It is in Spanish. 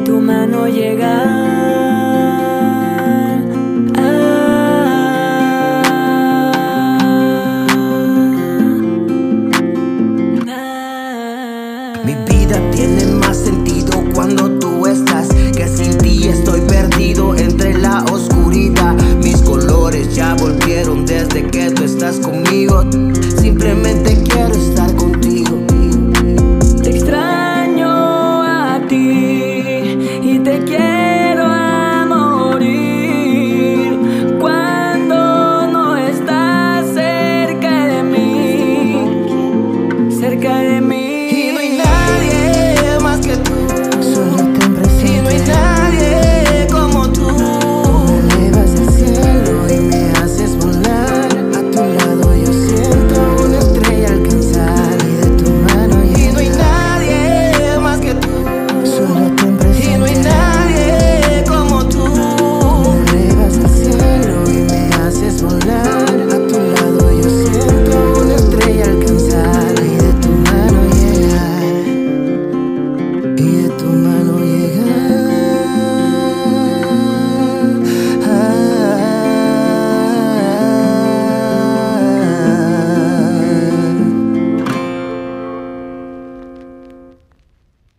tu mano llegar. Mi vida tiene más sentido cuando tú estás, que sin ti estoy perdido entre la oscuridad. Mis colores ya volvieron desde que tú estás conmigo. Simplemente quiero estar contigo.